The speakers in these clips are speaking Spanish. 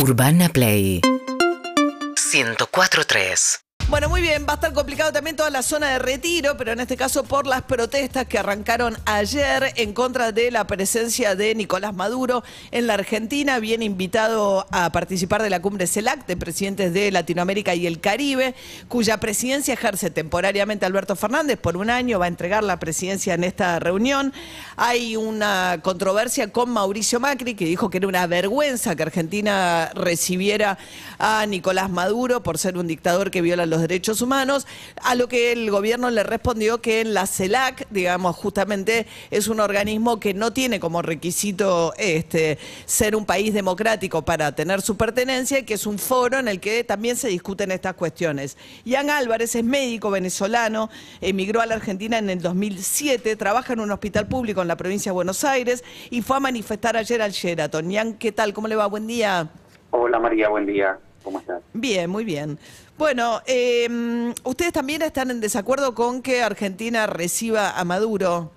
Urbana Play. 104.3 Bueno, muy bien, va a estar complicado también toda la zona de retiro, pero en este caso por las protestas que arrancaron ayer en contra de la presencia de Nicolás Maduro en la Argentina, bien invitado a participar de la cumbre CELAC de presidentes de Latinoamérica y el Caribe, cuya presidencia ejerce temporariamente Alberto Fernández por un año, va a entregar la presidencia en esta reunión. Hay una controversia con Mauricio Macri, que dijo que era una vergüenza que Argentina recibiera a Nicolás Maduro por ser un dictador que viola los derechos humanos, a lo que el gobierno le respondió que en la CELAC, digamos, justamente es un organismo que no tiene como requisito este, ser un país democrático para tener su pertenencia y que es un foro en el que también se discuten estas cuestiones. Ian Álvarez es médico venezolano, emigró a la Argentina en el 2007, trabaja en un hospital público en la provincia de Buenos Aires y fue a manifestar ayer al Sheraton. Ian, ¿qué tal? ¿Cómo le va? Buen día. Hola María, buen día. ¿Cómo estás? Bien, muy bien. Bueno, eh, ustedes también están en desacuerdo con que Argentina reciba a Maduro.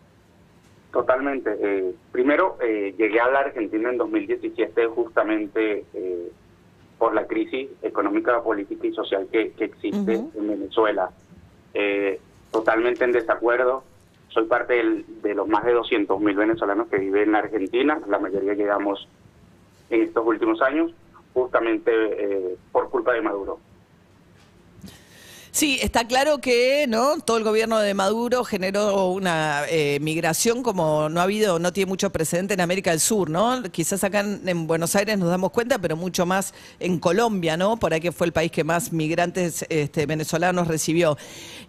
Totalmente. Eh, primero, eh, llegué a la Argentina en 2017 justamente eh, por la crisis económica, política y social que, que existe en Venezuela. Totalmente en desacuerdo. Soy parte del- de los más de 200 mil venezolanos que viven en Argentina. La mayoría llegamos en estos últimos años justamente eh, por culpa de Maduro. Sí, está claro que no todo el gobierno de Maduro generó una eh, migración como no ha habido, no tiene mucho precedente en América del Sur, ¿no? Quizás acá en, en Buenos Aires nos damos cuenta, pero mucho más en Colombia, ¿no? Por ahí que fue el país que más migrantes este, venezolanos recibió.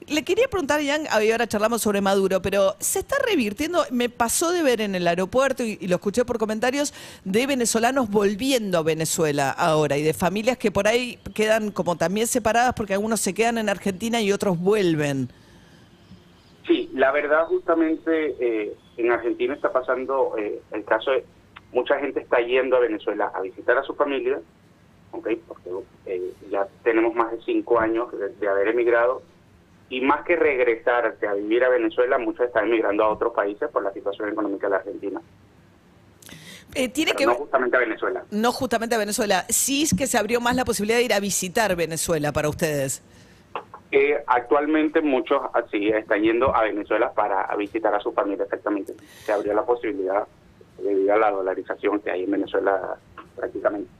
Le quería preguntar, Ian, y ahora charlamos sobre Maduro, pero se está revirtiendo, me pasó de ver en el aeropuerto y, y lo escuché por comentarios, de venezolanos volviendo a Venezuela ahora y de familias que por ahí quedan como también separadas porque algunos se quedan en Argentina y otros vuelven. Sí, la verdad justamente eh, en Argentina está pasando eh, el caso de mucha gente está yendo a Venezuela a visitar a su familia, ¿ok? porque eh, ya tenemos más de cinco años de, de haber emigrado y más que regresarse a vivir a Venezuela, muchos están emigrando a otros países por la situación económica de la Argentina, Eh, tiene pero que no justamente a Venezuela. no justamente a Venezuela, sí es que se abrió más la posibilidad de ir a visitar Venezuela para ustedes. Eh, actualmente muchos así están yendo a Venezuela para visitar a su familia exactamente. Se abrió la posibilidad debido a la dolarización que hay en Venezuela prácticamente.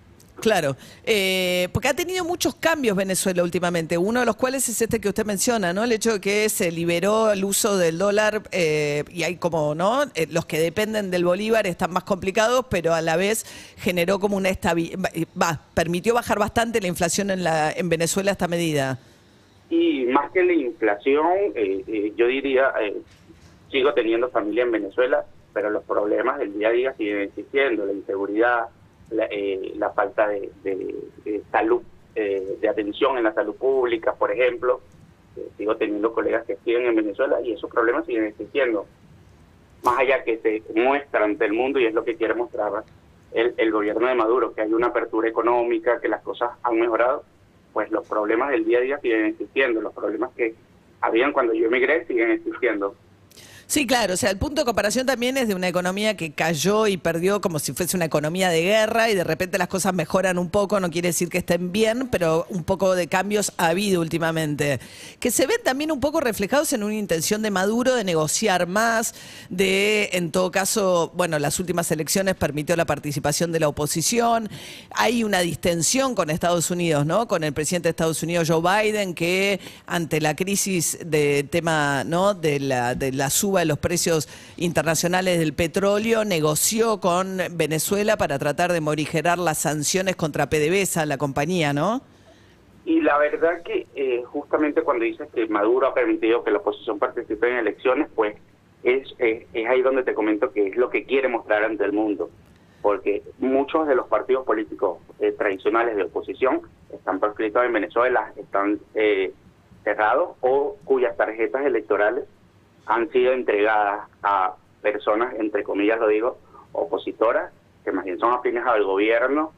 Claro, eh, porque ha tenido muchos cambios Venezuela últimamente, uno de los cuales es este que usted menciona, ¿no? El hecho de que se liberó el uso del dólar eh, y hay como, ¿no? Eh, los que dependen del bolívar están más complicados, pero a la vez generó como una estabilidad, permitió bajar bastante la inflación en, la, en Venezuela esta medida. Y más que la inflación, eh, eh, yo diría, eh, sigo teniendo familia en Venezuela, pero los problemas del día a día siguen existiendo, la inseguridad, la, eh, falta de, salud, de atención en la salud pública, por ejemplo. Sigo teniendo colegas que siguen en Venezuela y esos problemas siguen existiendo. Más allá que se muestra ante el mundo y es lo que quiere mostrar el gobierno de Maduro, que hay una apertura económica, que las cosas han mejorado, pues los problemas del día a día siguen existiendo, los problemas que habían cuando yo emigré siguen existiendo. Sí, claro, o sea, el punto de comparación también es de una economía que cayó y perdió como si fuese una economía de guerra y de repente las cosas mejoran un poco, no quiere decir que estén bien, pero un poco de cambios ha habido últimamente, que se ven también un poco reflejados en una intención de Maduro de negociar más, de, en todo caso, bueno, las últimas elecciones permitió la participación de la oposición, hay una distensión con Estados Unidos, ¿no? Con el presidente de Estados Unidos, Joe Biden, que ante la crisis de tema, ¿no? De la, de la suba de los precios internacionales del petróleo, negoció con Venezuela para tratar de morigerar las sanciones contra PDVSA, la compañía, ¿no? Y la verdad que eh, justamente cuando dices que Maduro ha permitido que la oposición participe en elecciones, pues es, es, ahí donde te comento que es lo que quiere mostrar ante el mundo. Porque muchos de los partidos políticos eh, tradicionales de oposición están proscritos en Venezuela, están eh, cerrados o cuyas tarjetas electorales han sido entregadas a personas, entre comillas lo digo, opositoras, que más bien son afines al gobierno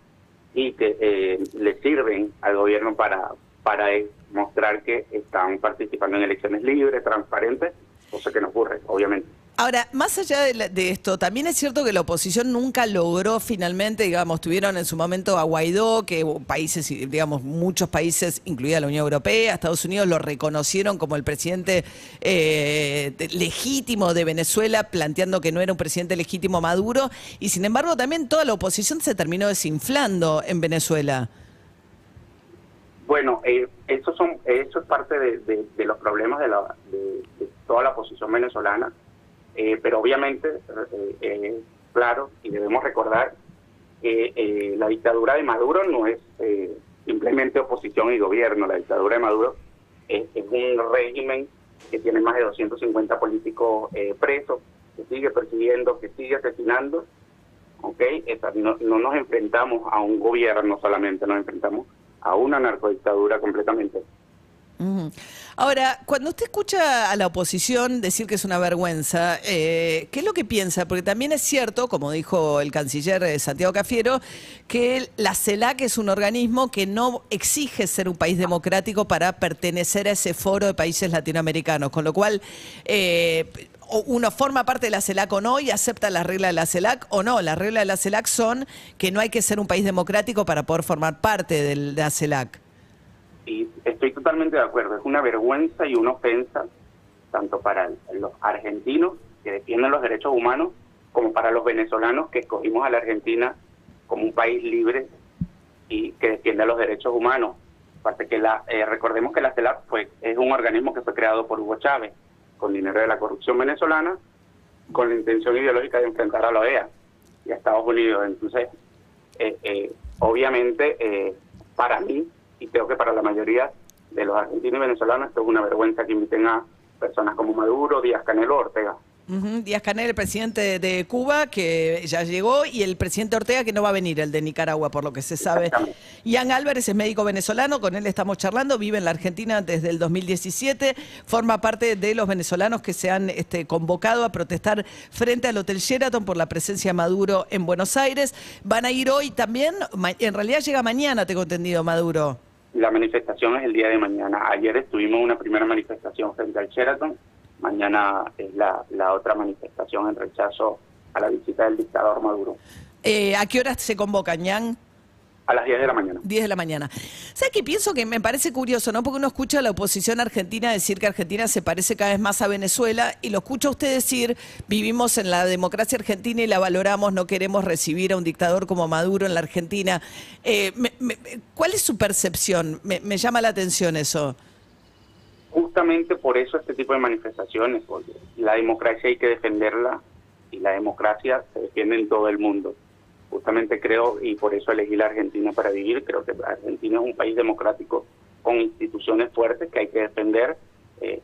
y que eh, le sirven al gobierno para, para mostrar que están participando en elecciones libres, transparentes, cosa que no ocurre, obviamente. Ahora, más allá de, la- de esto, también es cierto que la oposición nunca logró finalmente, digamos, tuvieron en su momento a Guaidó, que países, digamos, muchos países, incluida la Unión Europea, Estados Unidos, lo reconocieron como el presidente eh, legítimo de Venezuela, planteando que no era un presidente legítimo Maduro, y sin embargo también toda la oposición se terminó desinflando en Venezuela. Bueno, eh, eso, son, eso es parte de, de- los problemas de, la, de toda la oposición venezolana, eh, pero obviamente, eh, eh, claro, y debemos recordar que eh, la dictadura de Maduro no es eh, simplemente oposición y gobierno, la dictadura de Maduro es, un régimen que tiene más de 250 políticos presos, que sigue persiguiendo, que sigue asesinando, ¿ok? Esa- no, no nos enfrentamos a un gobierno solamente, nos enfrentamos a una narcodictadura completamente. Ahora, cuando usted escucha a la oposición decir que es una vergüenza, eh, ¿qué es lo que piensa? Porque también es cierto, como dijo el canciller eh, Santiago Cafiero, que la CELAC es un organismo que no exige ser un país democrático para pertenecer a ese foro de países latinoamericanos, con lo cual eh, uno forma parte de la CELAC o no y acepta las reglas de la CELAC o no. Las reglas de la CELAC son que no hay que ser un país democrático para poder formar parte de la CELAC. Y estoy totalmente de acuerdo, es una vergüenza y una ofensa tanto para los argentinos que defienden los derechos humanos como para los venezolanos que escogimos a la Argentina como un país libre y que defiende los derechos humanos. Aparte que la, eh, recordemos que la CELAC fue, es un organismo que fue creado por Hugo Chávez con dinero de la corrupción venezolana con la intención ideológica de enfrentar a la OEA y a Estados Unidos. Entonces, eh, eh, obviamente, eh, para mí, y creo que para la mayoría de los argentinos y venezolanos, esto es una vergüenza que inviten a personas como Maduro, Díaz Canel o Ortega. Díaz Canel, el presidente de Cuba, que ya llegó, y el presidente Ortega, que no va a venir, el de Nicaragua, por lo que se sabe. Ian Álvarez es médico venezolano, con él estamos charlando, vive en la Argentina desde el 2017, forma parte de los venezolanos que se han este, convocado a protestar frente al Hotel Sheraton por la presencia de Maduro en Buenos Aires. Van a ir hoy también, en realidad llega mañana, tengo entendido, Maduro. La manifestación es el día de mañana. Ayer estuvimos una primera manifestación frente al Sheraton. Mañana es la, la otra manifestación en rechazo a la visita del dictador Maduro. Eh, ¿A qué horas se convocan, Ian? A las 10 de la mañana. 10 de la mañana. ¿Sabes qué pienso? Que me parece curioso, ¿no? Porque uno escucha a la oposición argentina decir que Argentina se parece cada vez más a Venezuela y lo escucha usted decir, vivimos en la democracia argentina y la valoramos, no queremos recibir a un dictador como Maduro en la Argentina. Eh, me- me- ¿Cuál es su percepción? Me, me llama la atención eso. Justamente por eso este tipo de manifestaciones, porque la democracia hay que defenderla y la democracia se defiende en todo el mundo. Justamente creo, y por eso elegí la Argentina para vivir, creo que Argentina es un país democrático con instituciones fuertes que hay que defender eh,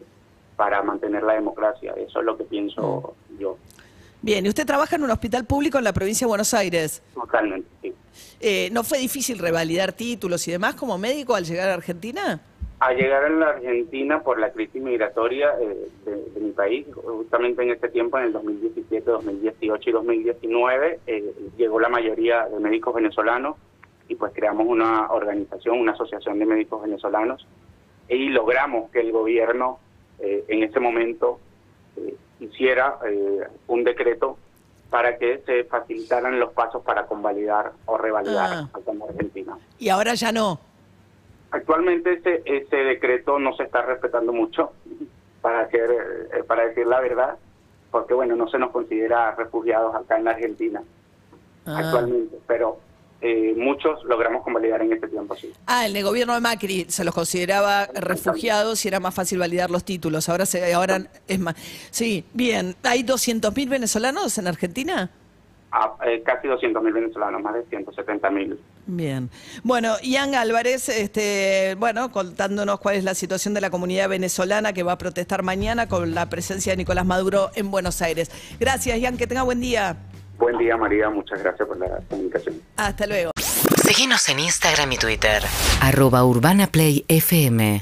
para mantener la democracia. Eso es lo que pienso yo, Bien, y usted trabaja en un hospital público en la provincia de Buenos Aires. totalmente. sí. Eh, ¿No fue difícil revalidar títulos y demás como médico al llegar a Argentina? A llegar a la Argentina por la crisis migratoria eh, de, de mi país, justamente en este tiempo, en el 2017, 2018 y 2019, eh, llegó la mayoría de médicos venezolanos y pues creamos una organización, una asociación de médicos venezolanos y logramos que el gobierno eh, en ese momento eh, hiciera eh, un decreto para que se facilitaran los pasos para convalidar o revalidar Ah. en Argentina. Y ahora ya no. Actualmente ese, ese decreto no se está respetando mucho, para, hacer, eh, para decir la verdad, porque bueno, no se nos considera refugiados acá en la Argentina Ah. actualmente, pero eh, muchos logramos convalidar en este tiempo, sí. Ah, en el gobierno de Macri se los consideraba refugiados y era más fácil validar los títulos. Ahora se, ahora es más. Sí, bien. ¿Hay 200.000 venezolanos en Argentina? A- eh, casi 200.000 venezolanos, más de 170.000. Bien. Bueno, Ian Álvarez, este, bueno, contándonos cuál es la situación de la comunidad venezolana que va a protestar mañana con la presencia de Nicolás Maduro en Buenos Aires. Gracias, Ian, que tenga buen día. Buen día, María, muchas gracias por la comunicación. Hasta luego. Síguenos en Instagram y Twitter. Arroba Urbana Play FM.